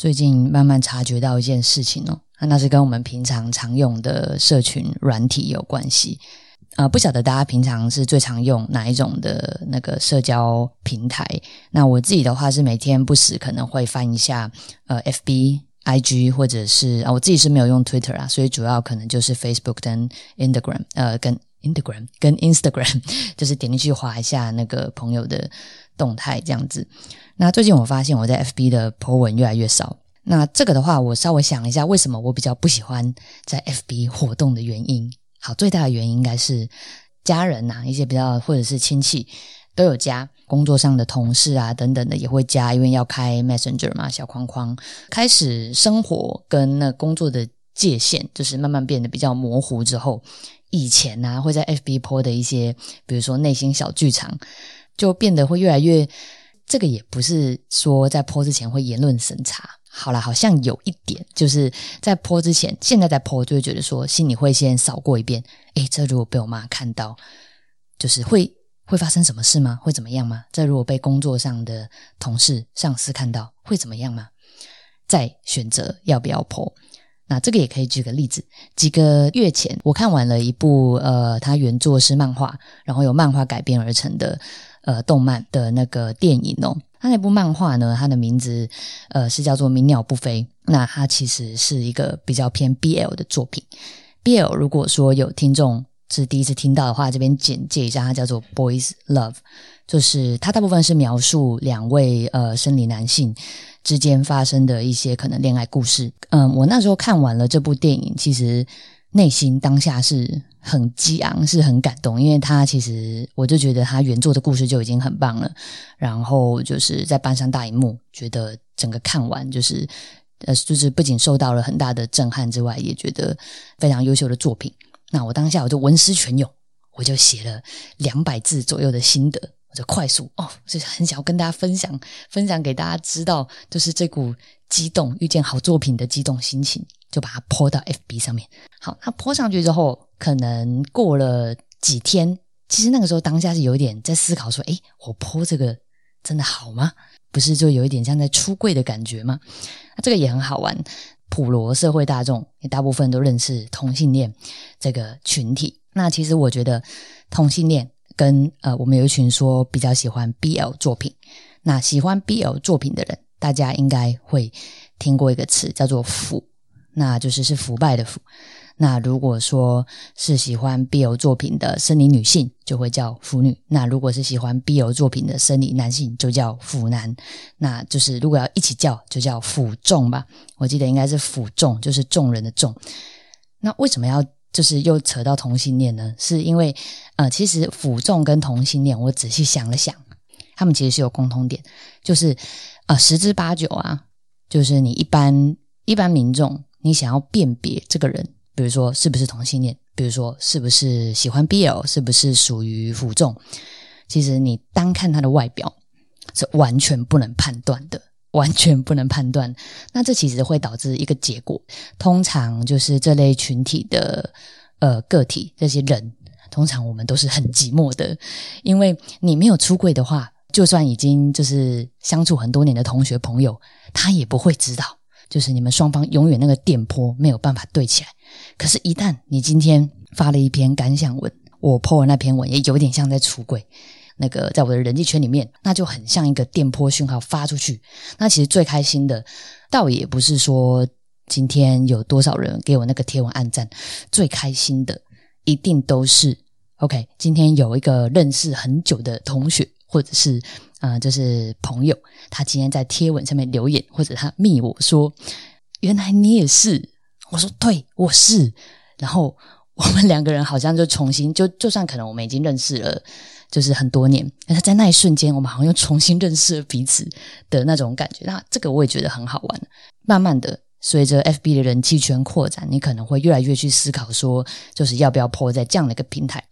最近慢慢察觉到一件事情哦，那是跟我们平常常用的社群软体有关系。呃，不晓得大家平常是最常用哪一种的那个社交平台？那我自己的话是每天不时可能会翻一下呃，FB、IG，或者是啊，我自己是没有用 Twitter 啊，所以主要可能就是 Facebook 跟 Instagram，呃，跟 Instagram 跟 Instagram，就是点进去划一下那个朋友的动态这样子。那最近我发现我在 FB 的 po 文越来越少。那这个的话，我稍微想一下，为什么我比较不喜欢在 FB 活动的原因。好，最大的原因应该是家人呐，一些比较或者是亲戚都有加，工作上的同事啊等等的也会加，因为要开 Messenger 嘛，小框框，开始生活跟那工作的界限就是慢慢变得比较模糊之后，以前呢会在 FB 播的一些，比如说内心小剧场，就变得会越来越，这个也不是说在泼之前会言论审查。好了，好像有一点，就是在泼之前，现在在泼就会觉得说，心里会先扫过一遍。诶，这如果被我妈看到，就是会会发生什么事吗？会怎么样吗？这如果被工作上的同事、上司看到，会怎么样吗？再选择要不要泼。那这个也可以举个例子，几个月前我看完了一部呃，它原作是漫画，然后由漫画改编而成的呃动漫的那个电影哦。他那部漫画呢，它的名字呃是叫做《鸣鸟不飞》。那它其实是一个比较偏 BL 的作品。BL 如果说有听众是第一次听到的话，这边简介一下，它叫做 Boys Love，就是它大部分是描述两位呃生理男性之间发生的一些可能恋爱故事。嗯，我那时候看完了这部电影，其实内心当下是。很激昂，是很感动，因为他其实我就觉得他原作的故事就已经很棒了，然后就是在搬上大荧幕，觉得整个看完就是呃，就是不仅受到了很大的震撼之外，也觉得非常优秀的作品。那我当下我就文思泉涌，我就写了两百字左右的心得，我就快速哦，就是很想要跟大家分享，分享给大家知道，就是这股激动遇见好作品的激动心情。就把它泼到 FB 上面。好，它泼上去之后，可能过了几天，其实那个时候当下是有一点在思考说：，诶，我泼这个真的好吗？不是就有一点像在出柜的感觉吗？那这个也很好玩。普罗社会大众也大部分都认识同性恋这个群体。那其实我觉得同性恋跟呃，我们有一群说比较喜欢 BL 作品。那喜欢 BL 作品的人，大家应该会听过一个词叫做“腐”。那就是是腐败的腐。那如果说是喜欢 BL 作品的生理女性，就会叫腐女。那如果是喜欢 BL 作品的生理男性，就叫腐男。那就是如果要一起叫，就叫腐众吧。我记得应该是腐众，就是众人的众。那为什么要就是又扯到同性恋呢？是因为呃，其实腐众跟同性恋，我仔细想了想，他们其实是有共通点，就是啊，十之八九啊，就是你一般一般民众。你想要辨别这个人，比如说是不是同性恋，比如说是不是喜欢 BL，是不是属于腐众，其实你单看他的外表是完全不能判断的，完全不能判断。那这其实会导致一个结果，通常就是这类群体的呃个体这些人，通常我们都是很寂寞的，因为你没有出柜的话，就算已经就是相处很多年的同学朋友，他也不会知道。就是你们双方永远那个电波没有办法对起来，可是，一旦你今天发了一篇感想文，我 po 了那篇文也有点像在出轨，那个在我的人际圈里面，那就很像一个电波讯号发出去。那其实最开心的，倒也不是说今天有多少人给我那个贴文按赞，最开心的一定都是 OK。今天有一个认识很久的同学，或者是。啊，就是朋友，他今天在贴文上面留言，或者他密我说：“原来你也是。”我说：“对，我是。”然后我们两个人好像就重新，就就算可能我们已经认识了，就是很多年，但是在那一瞬间，我们好像又重新认识了彼此的那种感觉。那这个我也觉得很好玩。慢慢的，随着 FB 的人气圈扩展，你可能会越来越去思考说，就是要不要破在这样的一个平台。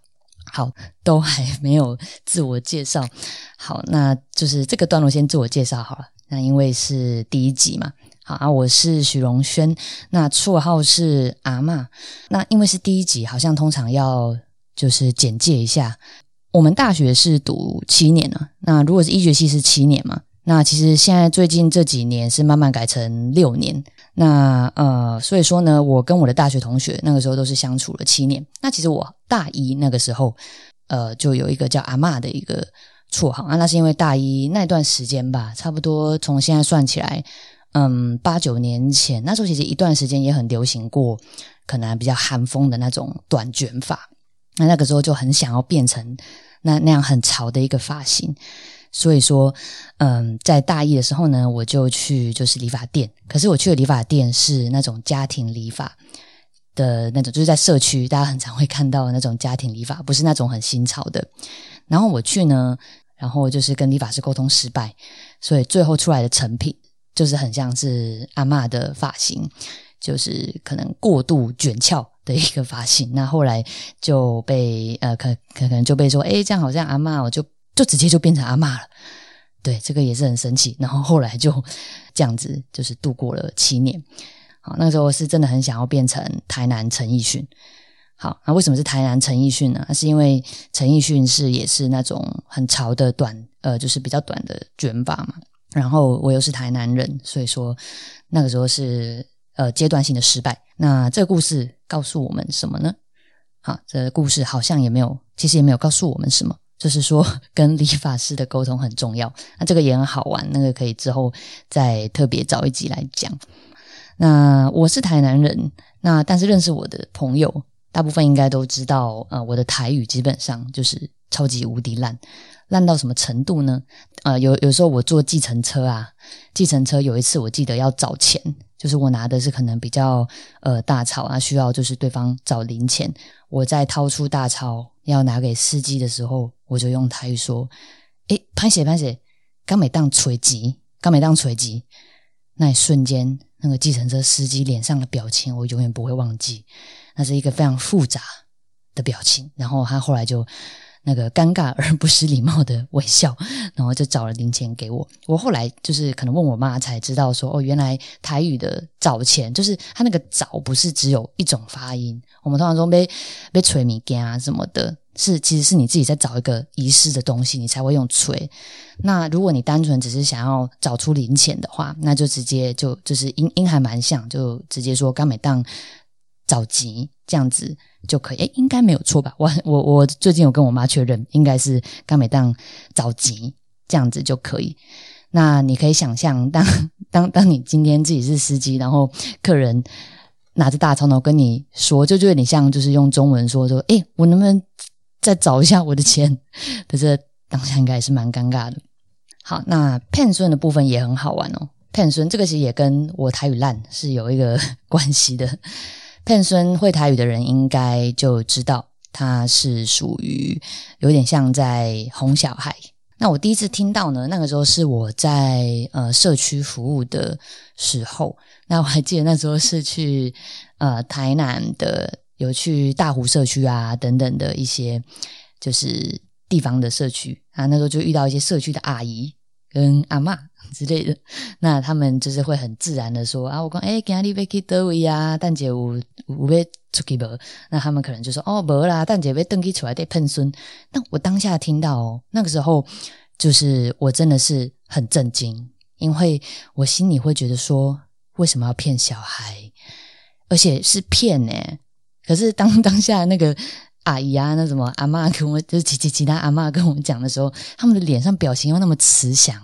好，都还没有自我介绍。好，那就是这个段落先自我介绍好了。那因为是第一集嘛，好啊，我是许荣轩，那绰号是阿妈。那因为是第一集，好像通常要就是简介一下。我们大学是读七年了，那如果是医学系是七年嘛，那其实现在最近这几年是慢慢改成六年。那呃，所以说呢，我跟我的大学同学那个时候都是相处了七年。那其实我大一那个时候，呃，就有一个叫阿嬷的一个绰号啊，那是因为大一那段时间吧，差不多从现在算起来，嗯，八九年前，那时候其实一段时间也很流行过，可能比较韩风的那种短卷发。那那个时候就很想要变成那那样很潮的一个发型。所以说，嗯，在大一的时候呢，我就去就是理发店。可是我去的理发店是那种家庭理发的那种，就是在社区大家很常会看到的那种家庭理发，不是那种很新潮的。然后我去呢，然后就是跟理发师沟通失败，所以最后出来的成品就是很像是阿嬷的发型，就是可能过度卷翘的一个发型。那后来就被呃，可可可能就被说，哎，这样好像阿嬷，我就。就直接就变成阿妈了，对，这个也是很神奇。然后后来就 这样子，就是度过了七年。好，那个时候是真的很想要变成台南陈奕迅。好，那为什么是台南陈奕迅呢？是因为陈奕迅是也是那种很潮的短，呃，就是比较短的卷发嘛。然后我又是台南人，所以说那个时候是呃阶段性的失败。那这个故事告诉我们什么呢？好，这个故事好像也没有，其实也没有告诉我们什么。就是说，跟理发师的沟通很重要。那这个也很好玩，那个可以之后再特别找一集来讲。那我是台南人，那但是认识我的朋友，大部分应该都知道，呃，我的台语基本上就是超级无敌烂，烂到什么程度呢？呃，有有时候我坐计程车啊，计程车有一次我记得要找钱，就是我拿的是可能比较呃大钞啊，需要就是对方找零钱，我再掏出大钞要拿给司机的时候。我就用台语说：“诶，潘姐，潘姐，刚没当锤击，刚没当锤击。”那一瞬间，那个计程车司机脸上的表情，我永远不会忘记。那是一个非常复杂的表情。然后他后来就那个尴尬而不失礼貌的微笑，然后就找了零钱给我。我后来就是可能问我妈才知道说：“哦，原来台语的找钱就是他那个找不是只有一种发音。我们通常说被被锤米干啊什么的。”是，其实是你自己在找一个遗失的东西，你才会用锤。那如果你单纯只是想要找出零钱的话，那就直接就就是音音还蛮像，就直接说“刚美当找急”这样子就可以。诶，应该没有错吧？我我我最近有跟我妈确认，应该是“刚美当找急”这样子就可以。那你可以想象，当当当你今天自己是司机，然后客人拿着大钞头跟你说，就就有点像就是用中文说说：“诶，我能不能？”再找一下我的钱，可是当下应该也是蛮尴尬的。好，那骗孙的部分也很好玩哦。骗孙这个其实也跟我台语烂是有一个 关系的。骗孙会台语的人应该就知道，他是属于有点像在哄小孩。那我第一次听到呢，那个时候是我在呃社区服务的时候。那我还记得那时候是去呃台南的。有去大湖社区啊等等的一些就是地方的社区啊，那时候就遇到一些社区的阿姨跟阿妈 之类的，那他们就是会很自然的说啊，我讲哎，今天你去德位啊，蛋姐有有要出去不？那他们可能就说哦，没啦，蛋姐被登记出来得喷孙。那我当下听到那个时候，就是我真的是很震惊，因为我心里会觉得说，为什么要骗小孩，而且是骗呢？可是当当下那个阿姨啊，那什么阿妈跟我，就是其其其他阿妈跟我们讲的时候，他们的脸上表情又那么慈祥，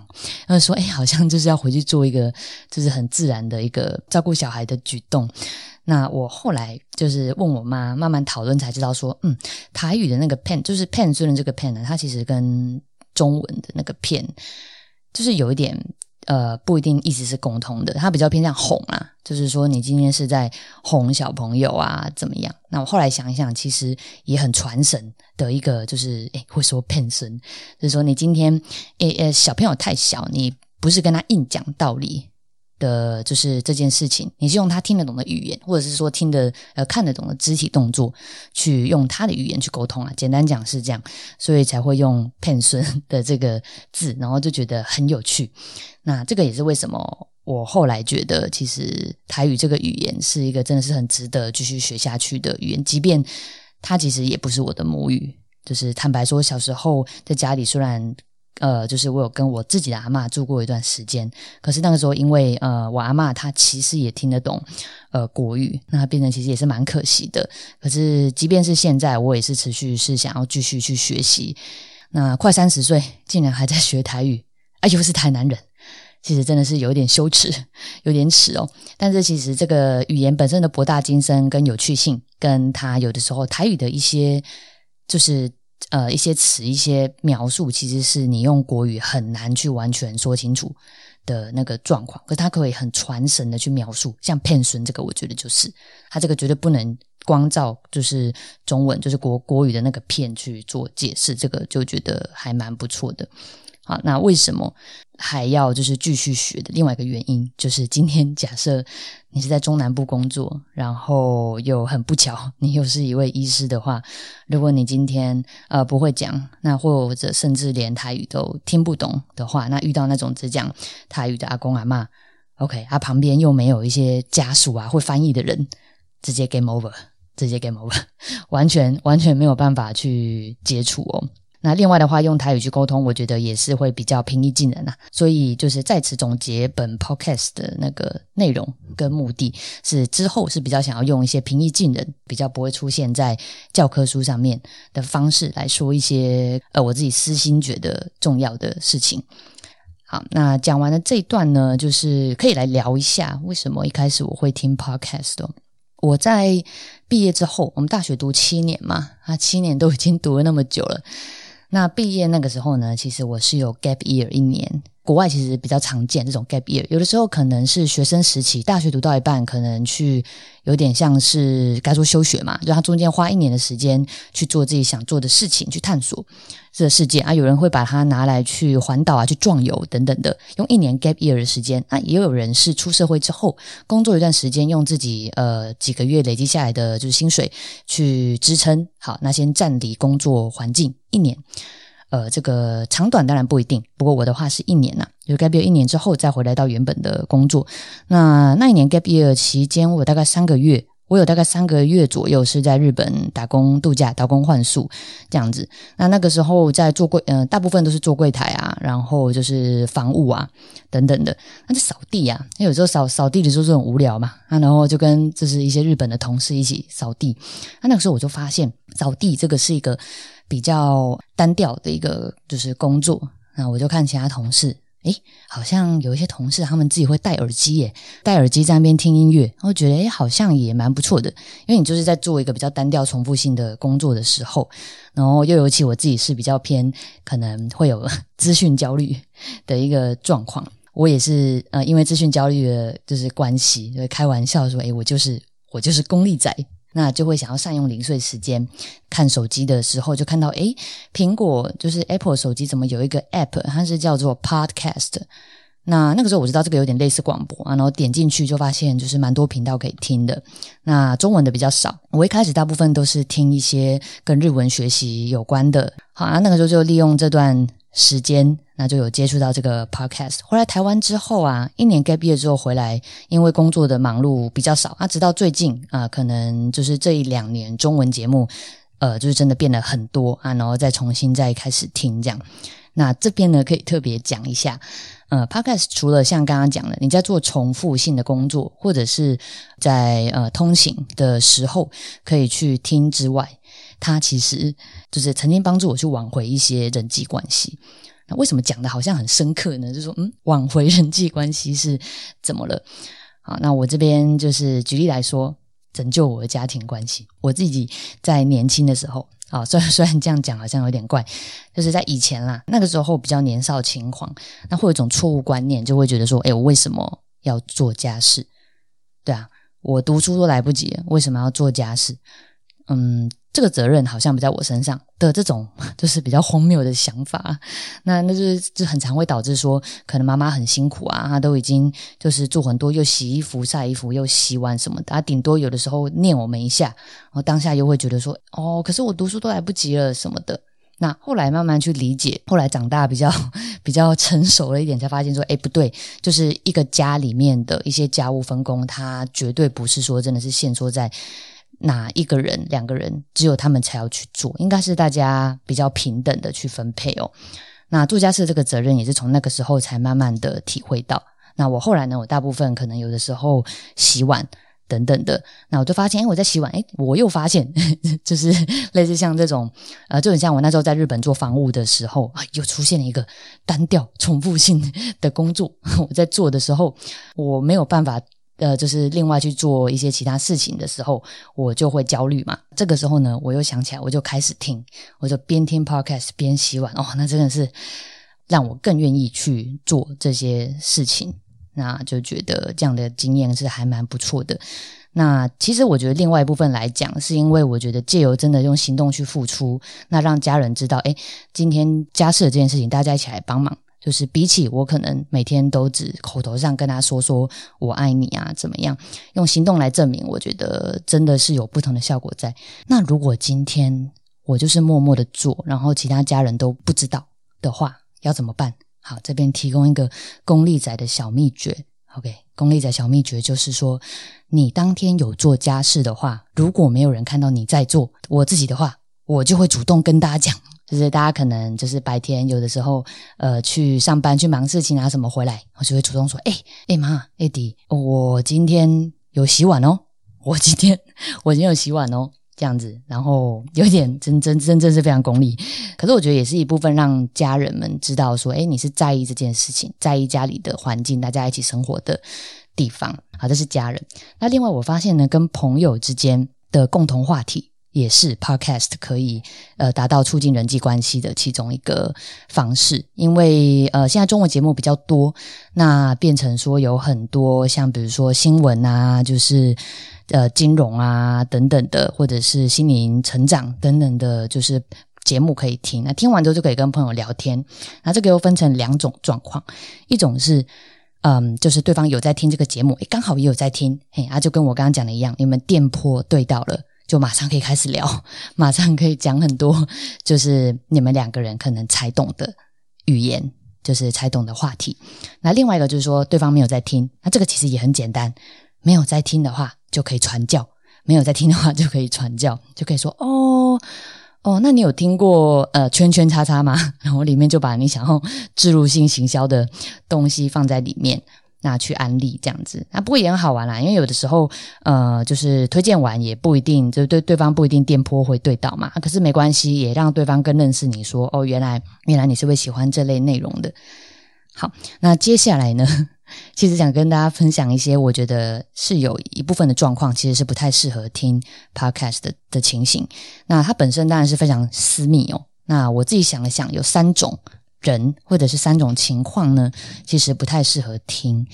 然后说：“哎，好像就是要回去做一个，就是很自然的一个照顾小孩的举动。”那我后来就是问我妈，慢慢讨论才知道说，嗯，台语的那个 pen 就是 pen 虽然这个 pen 呢，它其实跟中文的那个片就是有一点。呃，不一定一直是共通的，他比较偏向哄啊，就是说你今天是在哄小朋友啊，怎么样？那我后来想一想，其实也很传神的一个，就是诶，会说骗神，就是说你今天诶诶，小朋友太小，你不是跟他硬讲道理。的就是这件事情，你是用他听得懂的语言，或者是说听得呃看得懂的肢体动作，去用他的语言去沟通啊。简单讲是这样，所以才会用“骗孙”的这个字，然后就觉得很有趣。那这个也是为什么我后来觉得，其实台语这个语言是一个真的是很值得继续学下去的语言，即便它其实也不是我的母语。就是坦白说，小时候在家里虽然。呃，就是我有跟我自己的阿嬷住过一段时间，可是那个时候因为呃，我阿嬷她其实也听得懂呃国语，那她变成其实也是蛮可惜的。可是即便是现在，我也是持续是想要继续去学习。那快三十岁，竟然还在学台语，哎，又是台南人，其实真的是有点羞耻，有点耻哦。但是其实这个语言本身的博大精深跟有趣性，跟他有的时候台语的一些就是。呃，一些词、一些描述，其实是你用国语很难去完全说清楚的那个状况。可是它可以很传神的去描述，像“骗孙”这个，我觉得就是他这个绝对不能光照就是中文，就是国国语的那个“片”去做解释，这个就觉得还蛮不错的。好，那为什么还要就是继续学的？另外一个原因就是，今天假设你是在中南部工作，然后又很不巧，你又是一位医师的话，如果你今天呃不会讲，那或者甚至连台语都听不懂的话，那遇到那种只讲台语的阿公阿妈，OK，他旁边又没有一些家属啊会翻译的人，直接 game over，直接 game over，完全完全没有办法去接触哦。那另外的话，用台语去沟通，我觉得也是会比较平易近人啊。所以就是在此总结本 podcast 的那个内容跟目的，是之后是比较想要用一些平易近人、比较不会出现在教科书上面的方式来说一些呃我自己私心觉得重要的事情。好，那讲完了这一段呢，就是可以来聊一下为什么一开始我会听 podcast 的。我在毕业之后，我们大学读七年嘛，啊，七年都已经读了那么久了。那毕业那个时候呢，其实我是有 gap year 一年。国外其实比较常见这种 gap year，有的时候可能是学生时期，大学读到一半，可能去有点像是该说休学嘛，就他中间花一年的时间去做自己想做的事情，去探索这个世界啊。有人会把它拿来去环岛啊，去壮游等等的，用一年 gap year 的时间。那也有人是出社会之后工作一段时间，用自己呃几个月累积下来的就是薪水去支撑。好，那先暂离工作环境一年。呃，这个长短当然不一定，不过我的话是一年呐，就 gap year 一年之后再回来到原本的工作。那那一年 gap year 期间，我大概三个月，我有大概三个月左右是在日本打工度假、打工换宿这样子。那那个时候在做柜，嗯，大部分都是做柜台啊，然后就是房务啊等等的。那就扫地啊，有时候扫扫地的时候就很无聊嘛，啊，然后就跟就是一些日本的同事一起扫地。那那个时候我就发现，扫地这个是一个。比较单调的一个就是工作，那我就看其他同事，诶，好像有一些同事他们自己会戴耳机耶，戴耳机在那边听音乐，然后觉得诶，好像也蛮不错的，因为你就是在做一个比较单调重复性的工作的时候，然后又尤其我自己是比较偏可能会有资讯焦虑的一个状况，我也是呃因为资讯焦虑的就是关系，就开玩笑说，诶，我就是我就是功利仔。那就会想要善用零碎时间看手机的时候，就看到诶，苹果就是 Apple 手机怎么有一个 App，它是叫做 Podcast。那那个时候我知道这个有点类似广播啊，然后点进去就发现就是蛮多频道可以听的。那中文的比较少，我一开始大部分都是听一些跟日文学习有关的。好啊，那个时候就利用这段。时间，那就有接触到这个 podcast。回来台湾之后啊，一年 gap year 之后回来，因为工作的忙碌比较少啊，直到最近啊，可能就是这一两年中文节目，呃，就是真的变得很多啊，然后再重新再开始听这样。那这边呢，可以特别讲一下，呃，podcast 除了像刚刚讲的，你在做重复性的工作，或者是在呃通行的时候可以去听之外。他其实就是曾经帮助我去挽回一些人际关系。那为什么讲的好像很深刻呢？就是说，嗯，挽回人际关系是怎么了？好，那我这边就是举例来说，拯救我的家庭关系。我自己在年轻的时候，啊，虽 然虽然这样讲好像有点怪，就是在以前啦，那个时候比较年少轻狂，那会有一种错误观念，就会觉得说，哎，我为什么要做家事？对啊，我读书都来不及，为什么要做家事？嗯。这个责任好像不在我身上的这种，就是比较荒谬的想法。那那就是就很常会导致说，可能妈妈很辛苦啊，她都已经就是做很多，又洗衣服、晒衣服，又洗碗什么的。她顶多有的时候念我们一下，然后当下又会觉得说，哦，可是我读书都来不及了什么的。那后来慢慢去理解，后来长大比较 比较成熟了一点，才发现说，哎，不对，就是一个家里面的一些家务分工，它绝对不是说真的是限缩在。哪一个人、两个人，只有他们才要去做，应该是大家比较平等的去分配哦。那做家事这个责任也是从那个时候才慢慢的体会到。那我后来呢，我大部分可能有的时候洗碗。等等的，那我就发现，哎，我在洗碗，哎，我又发现，就是类似像这种，呃，就很像我那时候在日本做房务的时候啊，又出现了一个单调、重复性的工作。我在做的时候，我没有办法，呃，就是另外去做一些其他事情的时候，我就会焦虑嘛。这个时候呢，我又想起来，我就开始听，我就边听 podcast 边洗碗。哦，那真的是让我更愿意去做这些事情。那就觉得这样的经验是还蛮不错的。那其实我觉得另外一部分来讲，是因为我觉得借由真的用行动去付出，那让家人知道，哎，今天家事的这件事情，大家一起来帮忙，就是比起我可能每天都只口头上跟他说说我爱你啊，怎么样，用行动来证明，我觉得真的是有不同的效果在。那如果今天我就是默默的做，然后其他家人都不知道的话，要怎么办？好，这边提供一个功利仔的小秘诀。OK，功利仔小秘诀就是说，你当天有做家事的话，如果没有人看到你在做，我自己的话，我就会主动跟大家讲。就是大家可能就是白天有的时候，呃，去上班去忙事情啊什么回来，我就会主动说：“哎哎妈，艾迪，我今天有洗碗哦，我今天 我今天有洗碗哦。”这样子，然后有点真真真正是非常功利，可是我觉得也是一部分让家人们知道说，哎，你是在意这件事情，在意家里的环境，大家一起生活的地方。好，这是家人。那另外我发现呢，跟朋友之间的共同话题也是 Podcast 可以呃达到促进人际关系的其中一个方式。因为呃现在中文节目比较多，那变成说有很多像比如说新闻啊，就是。呃，金融啊等等的，或者是心灵成长等等的，就是节目可以听。那听完之后就可以跟朋友聊天。那这个又分成两种状况，一种是，嗯，就是对方有在听这个节目，诶，刚好也有在听，嘿，啊，就跟我刚刚讲的一样，你们电波对到了，就马上可以开始聊，马上可以讲很多，就是你们两个人可能才懂的语言，就是才懂的话题。那另外一个就是说，对方没有在听，那这个其实也很简单，没有在听的话。就可以传教，没有在听的话就可以传教，就可以说哦哦，那你有听过呃圈圈叉叉吗？然后里面就把你想要植入性行销的东西放在里面，那去安利这样子，那不过也很好玩啦，因为有的时候呃就是推荐完也不一定，就对对方不一定电波会对到嘛，可是没关系，也让对方更认识你说哦，原来原来你是会喜欢这类内容的。好，那接下来呢？其实想跟大家分享一些，我觉得是有一部分的状况，其实是不太适合听 podcast 的的情形。那它本身当然是非常私密哦。那我自己想了想，有三种人或者是三种情况呢，其实不太适合听。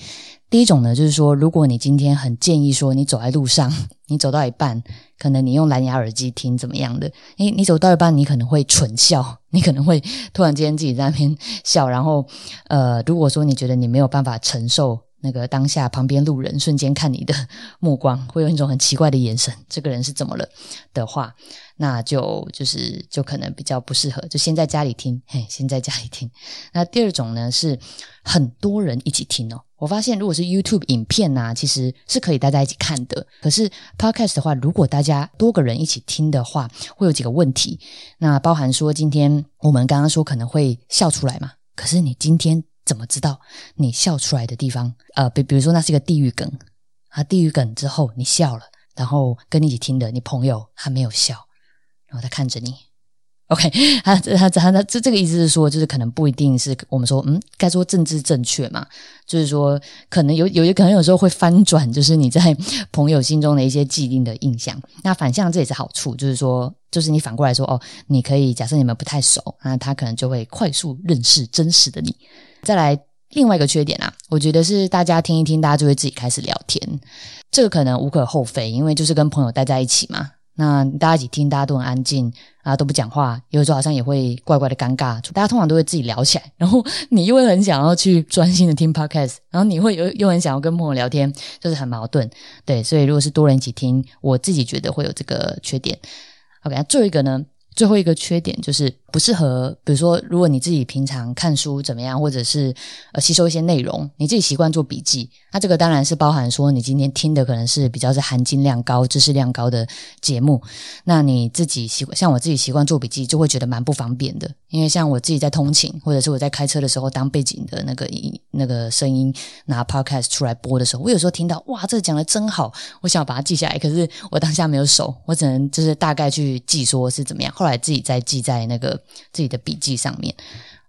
第一种呢，就是说，如果你今天很建议说，你走在路上，你走到一半，可能你用蓝牙耳机听怎么样的？诶，你走到一半，你可能会蠢笑，你可能会突然间自己在那边笑，然后，呃，如果说你觉得你没有办法承受那个当下旁边路人瞬间看你的 目光，会有一种很奇怪的眼神，这个人是怎么了的话。那就就是就可能比较不适合，就先在家里听，嘿，先在家里听。那第二种呢是很多人一起听哦。我发现如果是 YouTube 影片呐，其实是可以大家一起看的。可是 Podcast 的话，如果大家多个人一起听的话，会有几个问题。那包含说，今天我们刚刚说可能会笑出来嘛？可是你今天怎么知道你笑出来的地方？呃，比比如说那是一个地狱梗啊，地狱梗之后你笑了，然后跟你一起听的你朋友还没有笑。然后他看着你，OK，他他他他这这个意思是说，就是可能不一定是我们说，嗯，该说政治正确嘛，就是说可能有有些可能有时候会翻转，就是你在朋友心中的一些既定的印象。那反向这也是好处，就是说，就是你反过来说，哦，你可以假设你们不太熟，那他可能就会快速认识真实的你。再来另外一个缺点啊，我觉得是大家听一听，大家就会自己开始聊天，这个可能无可厚非，因为就是跟朋友待在一起嘛。那大家一起听，大家都很安静啊，都不讲话，有时候好像也会怪怪的尴尬。大家通常都会自己聊起来，然后你又会很想要去专心的听 podcast，然后你会又又很想要跟朋友聊天，就是很矛盾。对，所以如果是多人一起听，我自己觉得会有这个缺点。OK，最后一个呢，最后一个缺点就是不适合，比如说，如果你自己平常看书怎么样，或者是呃吸收一些内容，你自己习惯做笔记，那这个当然是包含说你今天听的可能是比较是含金量高、知识量高的节目，那你自己习惯像我自己习惯做笔记，就会觉得蛮不方便的，因为像我自己在通勤或者是我在开车的时候当背景的那个音那个声音拿 podcast 出来播的时候，我有时候听到哇，这讲的真好，我想要把它记下来，可是我当下没有手，我只能就是大概去记说是怎么样，后来自己再记在那个。自己的笔记上面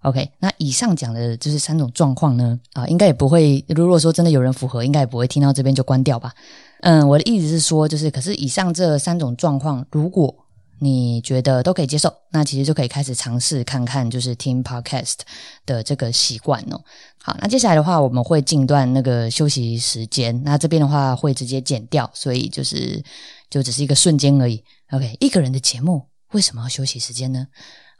，OK，那以上讲的就是三种状况呢，啊，应该也不会，如果说真的有人符合，应该也不会听到这边就关掉吧。嗯，我的意思是说，就是可是以上这三种状况，如果你觉得都可以接受，那其实就可以开始尝试看看，就是听 Podcast 的这个习惯哦。好，那接下来的话，我们会进段那个休息时间，那这边的话会直接剪掉，所以就是就只是一个瞬间而已。OK，一个人的节目为什么要休息时间呢？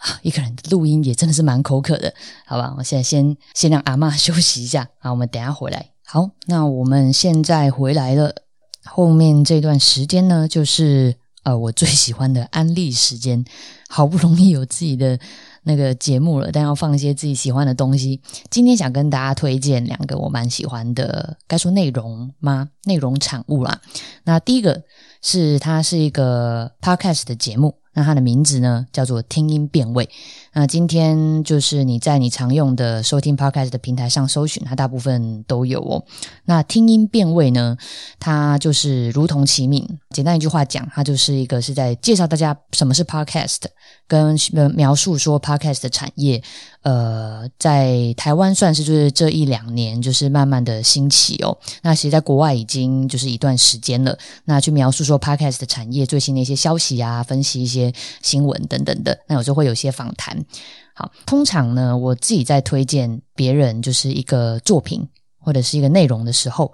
一个人的录音也真的是蛮口渴的，好吧？我现在先先让阿妈休息一下，好，我们等下回来。好，那我们现在回来了，后面这段时间呢，就是呃我最喜欢的安利时间。好不容易有自己的那个节目了，但要放一些自己喜欢的东西。今天想跟大家推荐两个我蛮喜欢的，该说内容吗？内容产物啦。那第一个是它是一个 podcast 的节目。那它的名字呢，叫做听音辨位。那今天就是你在你常用的收听 podcast 的平台上搜寻，它大部分都有哦。那听音辨位呢，它就是如同其名，简单一句话讲，它就是一个是在介绍大家什么是 podcast，跟描述说 podcast 的产业。呃，在台湾算是就是这一两年就是慢慢的兴起哦。那其实在国外已经就是一段时间了。那去描述说 podcast 的产业最新的一些消息啊，分析一些新闻等等的。那有时候会有些访谈。好，通常呢，我自己在推荐别人就是一个作品或者是一个内容的时候，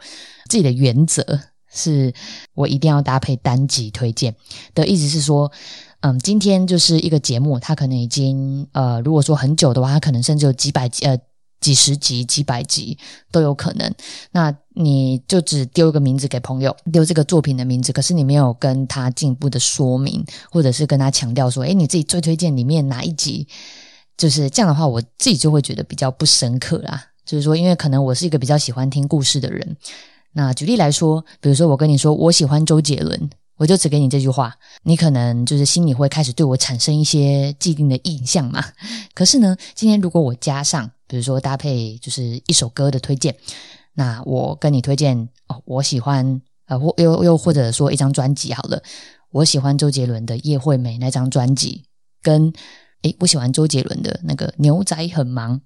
自己的原则是我一定要搭配单集推荐的意思是说。嗯，今天就是一个节目，它可能已经呃，如果说很久的话，它可能甚至有几百集、呃几十集、几百集都有可能。那你就只丢一个名字给朋友，丢这个作品的名字，可是你没有跟他进一步的说明，或者是跟他强调说，诶，你自己最推荐里面哪一集？就是这样的话，我自己就会觉得比较不深刻啦。就是说，因为可能我是一个比较喜欢听故事的人。那举例来说，比如说我跟你说，我喜欢周杰伦。我就只给你这句话，你可能就是心里会开始对我产生一些既定的印象嘛。可是呢，今天如果我加上，比如说搭配就是一首歌的推荐，那我跟你推荐哦，我喜欢呃，或又又或者说一张专辑好了，我喜欢周杰伦的《叶惠美》那张专辑，跟诶，我喜欢周杰伦的那个《牛仔很忙》，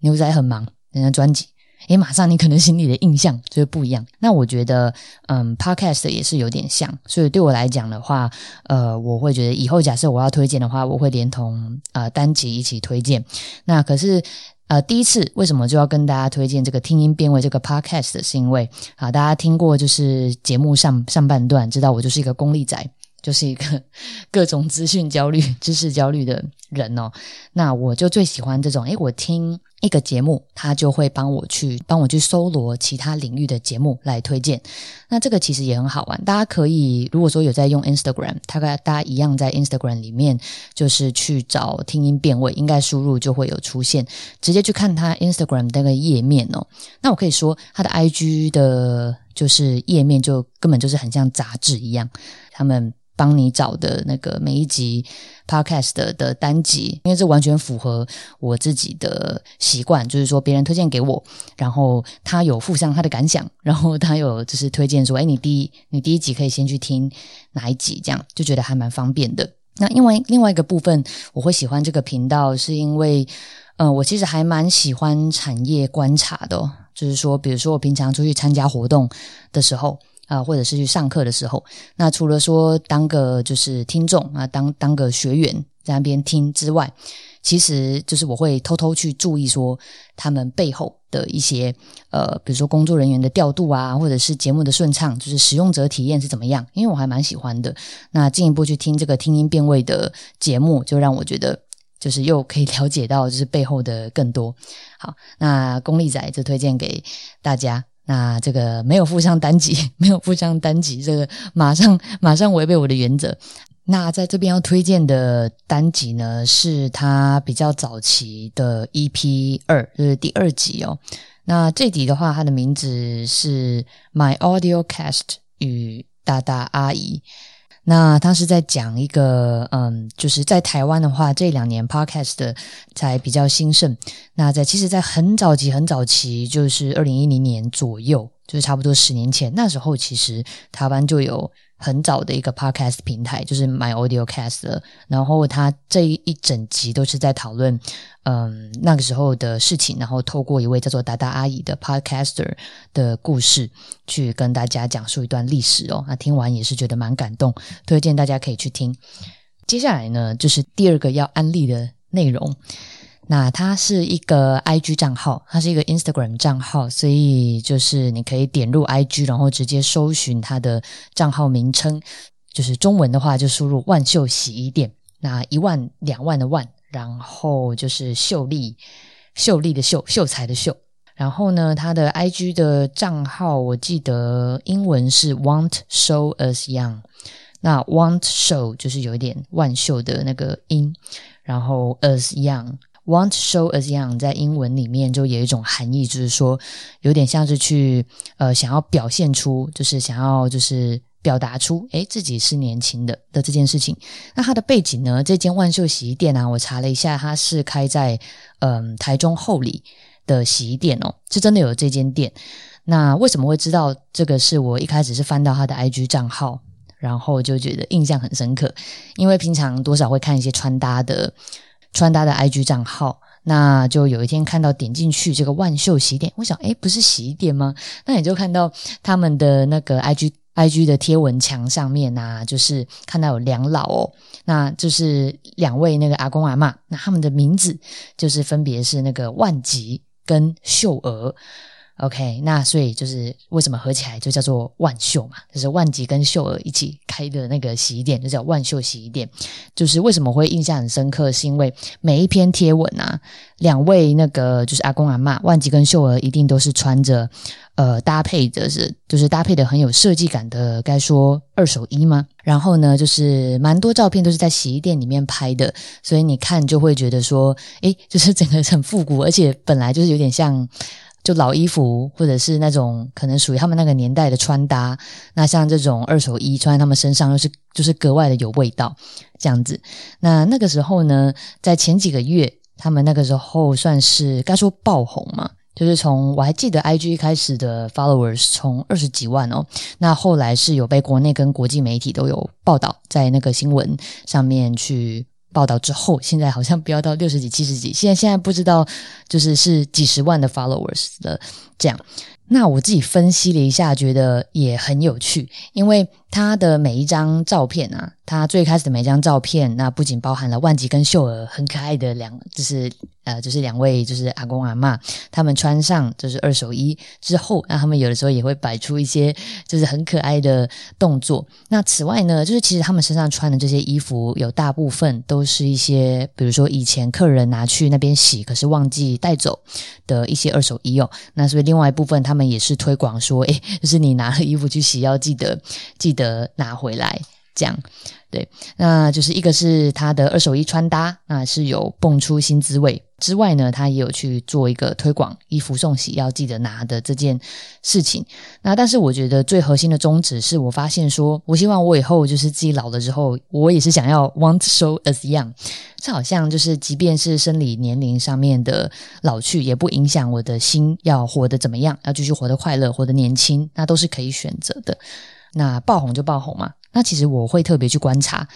牛仔很忙那张专辑。诶，马上你可能心里的印象就会不一样。那我觉得，嗯，Podcast 也是有点像，所以对我来讲的话，呃，我会觉得以后假设我要推荐的话，我会连同呃单集一起推荐。那可是呃，第一次为什么就要跟大家推荐这个听音辨位这个 Podcast？是因为啊，大家听过就是节目上上半段，知道我就是一个功利仔。就是一个 各种资讯焦虑、知识焦虑的人哦。那我就最喜欢这种，诶，我听一个节目，他就会帮我去帮我去搜罗其他领域的节目来推荐。那这个其实也很好玩，大家可以如果说有在用 Instagram，大概大家一样在 Instagram 里面，就是去找听音辨位，应该输入就会有出现，直接去看他 Instagram 那个页面哦。那我可以说，他的 IG 的就是页面就根本就是很像杂志一样，他们。帮你找的那个每一集 podcast 的单集，因为这完全符合我自己的习惯，就是说别人推荐给我，然后他有附上他的感想，然后他有就是推荐说，哎，你第一你第一集可以先去听哪一集，这样就觉得还蛮方便的。那因为另外一个部分，我会喜欢这个频道，是因为，嗯，我其实还蛮喜欢产业观察的，就是说，比如说我平常出去参加活动的时候。啊，或者是去上课的时候，那除了说当个就是听众啊，当当个学员在那边听之外，其实就是我会偷偷去注意说他们背后的一些呃，比如说工作人员的调度啊，或者是节目的顺畅，就是使用者体验是怎么样，因为我还蛮喜欢的。那进一步去听这个听音辨位的节目，就让我觉得就是又可以 了解到就是背后的更多。好，那功利仔就推荐给大家。那这个没有附上单集，没有附上单集，这个马上马上违背我的原则。那在这边要推荐的单集呢，是他比较早期的 EP 二，就是第二集哦。那这集的话，它的名字是 My Audio Cast 与大大阿姨。那当时在讲一个，嗯，就是在台湾的话，这两年 Podcast 的才比较兴盛。那在其实，在很早期、很早期，就是二零一零年左右，就是差不多十年前，那时候其实台湾就有。很早的一个 podcast 平台，就是 My Audio Cast 然后他这一整集都是在讨论，嗯，那个时候的事情，然后透过一位叫做达达阿姨的 podcaster 的故事，去跟大家讲述一段历史哦。那听完也是觉得蛮感动，推荐大家可以去听。接下来呢，就是第二个要安利的内容。那它是一个 I G 账号，它是一个 Instagram 账号，所以就是你可以点入 I G，然后直接搜寻它的账号名称，就是中文的话就输入“万秀洗衣店”，那一万两万的万，然后就是秀丽秀丽的秀秀才的秀，然后呢，它的 I G 的账号我记得英文是 Want Show Us Young，那 Want Show 就是有一点万秀的那个音，然后 Us Young。Want to show as young 在英文里面就有一种含义，就是说有点像是去呃想要表现出，就是想要就是表达出诶自己是年轻的的这件事情。那它的背景呢？这间万秀洗衣店啊，我查了一下，它是开在嗯台中后里的洗衣店哦，是真的有这间店。那为什么会知道这个？是我一开始是翻到他的 IG 账号，然后就觉得印象很深刻，因为平常多少会看一些穿搭的。穿搭的 IG 账号，那就有一天看到点进去这个万秀洗衣店，我想，哎，不是洗衣店吗？那你就看到他们的那个 IG IG 的贴文墙上面啊，就是看到有两老哦，那就是两位那个阿公阿妈，那他们的名字就是分别是那个万吉跟秀娥。OK，那所以就是为什么合起来就叫做万秀嘛？就是万吉跟秀儿一起开的那个洗衣店，就叫万秀洗衣店。就是为什么会印象很深刻，是因为每一篇贴文啊，两位那个就是阿公阿妈，万吉跟秀儿一定都是穿着呃搭配的是，就是搭配的很有设计感的，该说二手衣吗？然后呢，就是蛮多照片都是在洗衣店里面拍的，所以你看就会觉得说，诶，就是整个很复古，而且本来就是有点像。就老衣服，或者是那种可能属于他们那个年代的穿搭，那像这种二手衣穿在他们身上，又是就是格外的有味道，这样子。那那个时候呢，在前几个月，他们那个时候算是该说爆红嘛，就是从我还记得 I G 开始的 followers 从二十几万哦，那后来是有被国内跟国际媒体都有报道在那个新闻上面去。报道之后，现在好像飙到六十几、七十几，现在现在不知道，就是是几十万的 followers 的这样。那我自己分析了一下，觉得也很有趣，因为他的每一张照片啊，他最开始的每张照片，那不仅包含了万吉跟秀儿很可爱的两，就是呃，就是两位就是阿公阿妈，他们穿上就是二手衣之后，那他们有的时候也会摆出一些就是很可爱的动作。那此外呢，就是其实他们身上穿的这些衣服，有大部分都是一些，比如说以前客人拿去那边洗，可是忘记带走的一些二手衣哦。那所以另外一部分他。们也是推广说，诶，就是你拿了衣服去洗，要记得记得拿回来，这样对。那就是一个是他的二手衣穿搭，那是有蹦出新滋味之外呢，他也有去做一个推广衣服送洗要记得拿的这件事情。那但是我觉得最核心的宗旨是我发现说，我希望我以后就是自己老了之后，我也是想要 want show as young。这好像就是，即便是生理年龄上面的老去，也不影响我的心要活得怎么样，要继续活得快乐，活得年轻，那都是可以选择的。那爆红就爆红嘛。那其实我会特别去观察。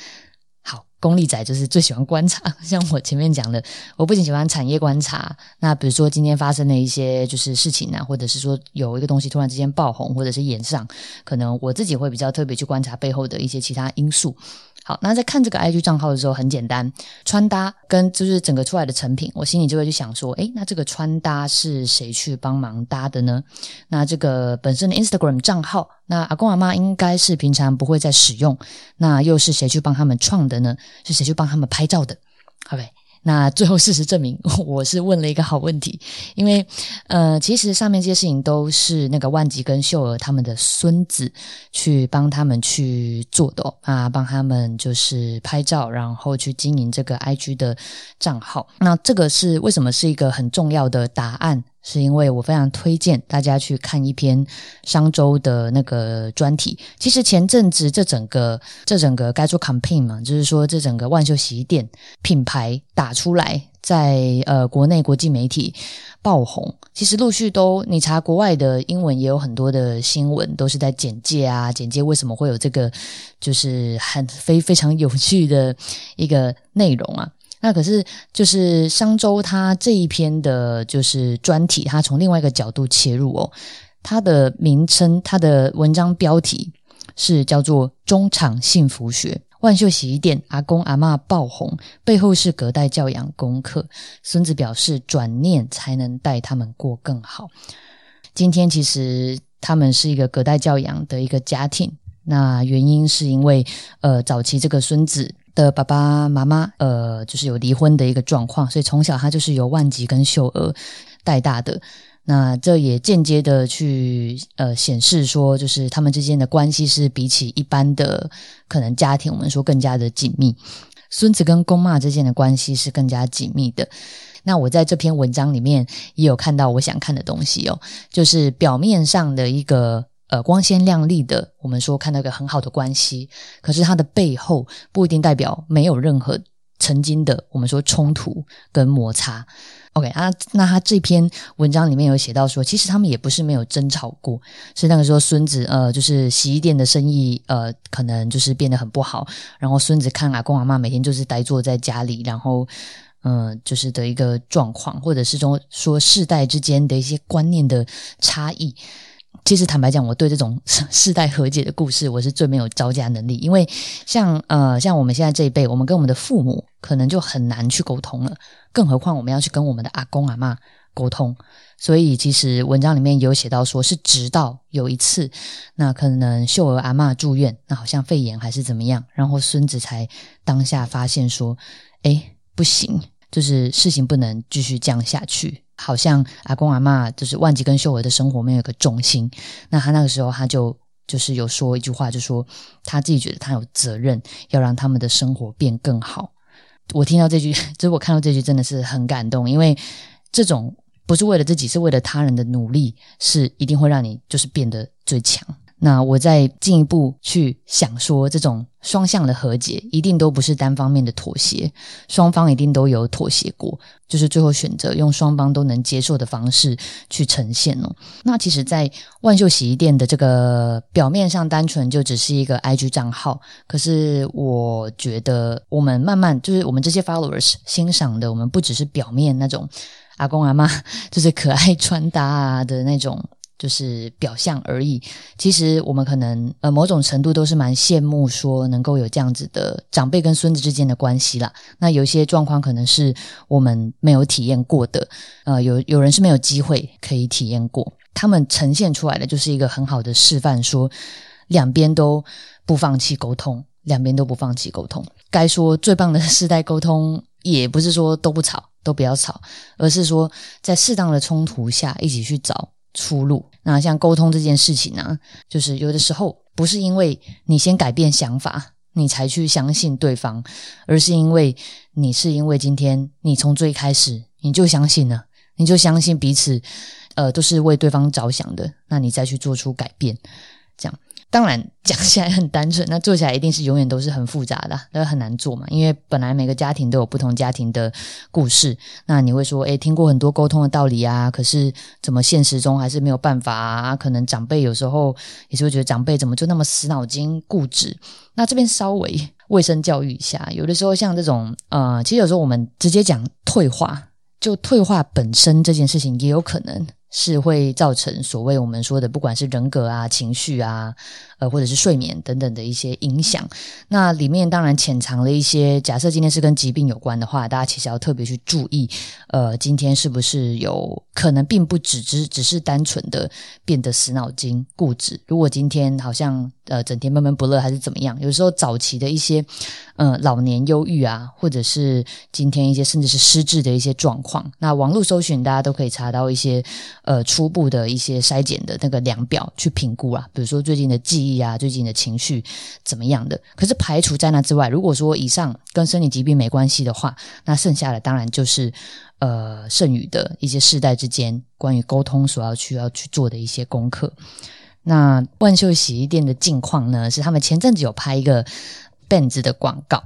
好，功利仔就是最喜欢观察，像我前面讲的，我不仅喜欢产业观察。那比如说今天发生的一些就是事情啊，或者是说有一个东西突然之间爆红，或者是演上，可能我自己会比较特别去观察背后的一些其他因素。好，那在看这个 IG 账号的时候，很简单，穿搭跟就是整个出来的成品，我心里就会去想说，诶，那这个穿搭是谁去帮忙搭的呢？那这个本身的 Instagram 账号，那阿公阿妈应该是平常不会再使用，那又是谁去帮他们创的呢？是谁去帮他们拍照的？OK，那最后事实证明，我是问了一个好问题，因为呃，其实上面这些事情都是那个万吉跟秀儿他们的孙子去帮他们去做的啊，帮他们就是拍照，然后去经营这个 IG 的账号。那这个是为什么是一个很重要的答案？是因为我非常推荐大家去看一篇商周的那个专题。其实前阵子这整个这整个该做 campaign 嘛，就是说这整个万秀洗衣店品牌打出来，在呃国内国际媒体爆红。其实陆续都你查国外的英文也有很多的新闻，都是在简介啊，简介为什么会有这个就是很非非常有趣的一个内容啊。那可是就是商周他这一篇的，就是专题，他从另外一个角度切入哦。他的名称，他的文章标题是叫做《中场幸福学》，万秀洗衣店阿公阿妈爆红，背后是隔代教养功课。孙子表示，转念才能带他们过更好。今天其实他们是一个隔代教养的一个家庭，那原因是因为呃，早期这个孙子。的爸爸妈妈，呃，就是有离婚的一个状况，所以从小他就是由万吉跟秀娥带大的。那这也间接的去呃显示说，就是他们之间的关系是比起一般的可能家庭，我们说更加的紧密。孙子跟公妈之间的关系是更加紧密的。那我在这篇文章里面也有看到我想看的东西哦，就是表面上的一个。呃，光鲜亮丽的，我们说看到一个很好的关系，可是它的背后不一定代表没有任何曾经的我们说冲突跟摩擦。OK 啊，那他这篇文章里面有写到说，其实他们也不是没有争吵过，是那个时候孙子呃，就是洗衣店的生意呃，可能就是变得很不好，然后孙子看阿公阿妈每天就是呆坐在家里，然后嗯，就是的一个状况，或者是说说世代之间的一些观念的差异。其实坦白讲，我对这种 世代和解的故事，我是最没有招架能力。因为像呃，像我们现在这一辈，我们跟我们的父母可能就很难去沟通了，更何况我们要去跟我们的阿公阿妈沟通。所以其实文章里面有写到，说是直到有一次，那可能秀儿阿妈住院，那好像肺炎还是怎么样，然后孙子才当下发现说，哎，不行，就是事情不能继续这样下去。好像阿公阿妈就是万吉跟秀儿的生活没有一个重心，那他那个时候他就就是有说一句话，就说他自己觉得他有责任要让他们的生活变更好。我听到这句，就是我看到这句真的是很感动，因为这种不是为了自己，是为了他人的努力，是一定会让你就是变得最强。那我再进一步去想说，这种双向的和解一定都不是单方面的妥协，双方一定都有妥协过，就是最后选择用双方都能接受的方式去呈现哦。那其实，在万秀洗衣店的这个表面上，单纯就只是一个 IG 账号，可是我觉得我们慢慢就是我们这些 followers 欣赏的，我们不只是表面那种阿公阿妈就是可爱穿搭啊的那种。就是表象而已。其实我们可能呃某种程度都是蛮羡慕说能够有这样子的长辈跟孙子之间的关系啦。那有些状况可能是我们没有体验过的，呃，有有人是没有机会可以体验过。他们呈现出来的就是一个很好的示范，说两边都不放弃沟通，两边都不放弃沟通。该说最棒的世代沟通，也不是说都不吵，都不要吵，而是说在适当的冲突下一起去找。出路。那像沟通这件事情呢，就是有的时候不是因为你先改变想法，你才去相信对方，而是因为你是因为今天你从最开始你就相信了，你就相信彼此，呃，都是为对方着想的，那你再去做出改变，这样。当然讲起来很单纯，那做起来一定是永远都是很复杂的，那很难做嘛。因为本来每个家庭都有不同家庭的故事，那你会说，诶，听过很多沟通的道理啊，可是怎么现实中还是没有办法啊？可能长辈有时候也是会觉得长辈怎么就那么死脑筋固执。那这边稍微卫生教育一下，有的时候像这种，呃，其实有时候我们直接讲退化，就退化本身这件事情也有可能。是会造成所谓我们说的，不管是人格啊、情绪啊，呃，或者是睡眠等等的一些影响。那里面当然潜藏了一些，假设今天是跟疾病有关的话，大家其实要特别去注意，呃，今天是不是有可能并不只只只是单纯的变得死脑筋、固执。如果今天好像呃整天闷闷不乐还是怎么样，有时候早期的一些呃老年忧郁啊，或者是今天一些甚至是失智的一些状况，那网络搜寻大家都可以查到一些呃初步的一些筛检的那个量表去评估啊，比如说最近的记忆啊，最近的情绪怎么样的。可是排除在那之外，如果说以上跟生理疾病没关系的话，那剩下的当然就是呃剩余的一些世代之间关于沟通所要去要去做的一些功课。那万秀洗衣店的近况呢？是他们前阵子有拍一个 Benz 的广告。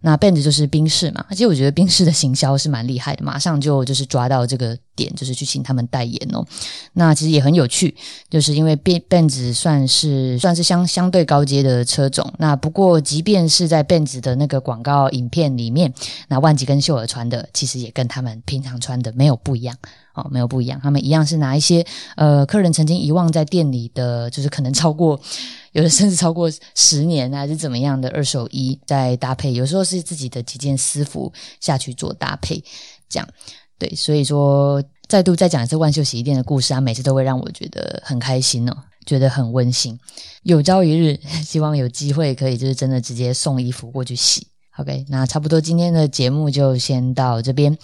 那 Benz 就是宾士嘛，而且我觉得宾士的行销是蛮厉害的，马上就就是抓到这个点，就是去请他们代言哦。那其实也很有趣，就是因为 Benz 算是算是相相对高阶的车种。那不过，即便是在 Benz 的那个广告影片里面，那万吉跟秀儿穿的，其实也跟他们平常穿的没有不一样。哦，没有不一样，他们一样是拿一些呃，客人曾经遗忘在店里的，就是可能超过有的甚至超过十年还是怎么样的二手衣，在搭配，有时候是自己的几件私服下去做搭配，这样对，所以说再度再讲一次万秀洗衣店的故事啊，每次都会让我觉得很开心哦，觉得很温馨。有朝一日，希望有机会可以就是真的直接送衣服过去洗。OK，那差不多今天的节目就先到这边。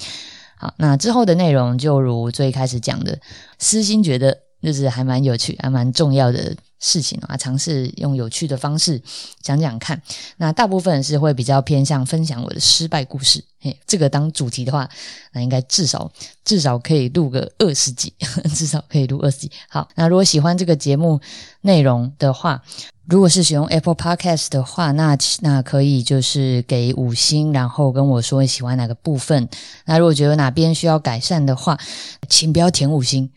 那之后的内容就如最开始讲的，私心觉得就是还蛮有趣，还蛮重要的事情啊，尝试用有趣的方式讲讲看。那大部分是会比较偏向分享我的失败故事，嘿，这个当主题的话，那应该至少至少可以录个二十集，至少可以录二十集。好，那如果喜欢这个节目内容的话。如果是使用 Apple Podcast 的话，那那可以就是给五星，然后跟我说你喜欢哪个部分。那如果觉得哪边需要改善的话，请不要填五星，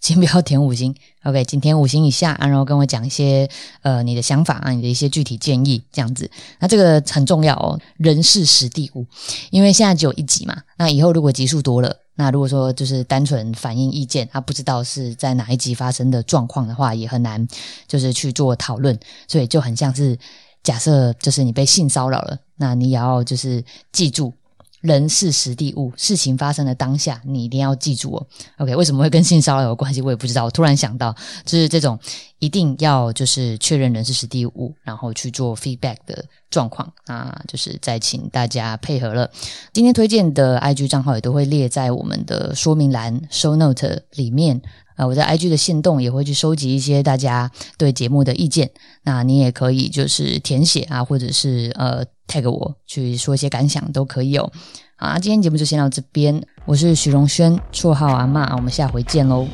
请不要填五星。OK，今天五星以下，然后跟我讲一些呃你的想法啊，你的一些具体建议这样子。那这个很重要哦，人事实地物，因为现在只有一集嘛。那以后如果集数多了。那如果说就是单纯反映意见，他不知道是在哪一集发生的状况的话，也很难就是去做讨论，所以就很像是假设就是你被性骚扰了，那你也要就是记住。人事实地物，事情发生的当下，你一定要记住哦。OK，为什么会跟性骚扰有关系？我也不知道。我突然想到，就是这种一定要就是确认人事实地物，然后去做 feedback 的状况，那就是再请大家配合了。今天推荐的 IG 账号也都会列在我们的说明栏 show note 里面。啊，我在 IG 的线动也会去收集一些大家对节目的意见，那你也可以就是填写啊，或者是呃 tag 我去说一些感想都可以哦。好，今天节目就先到这边，我是许荣轩，绰号阿妈，我们下回见喽。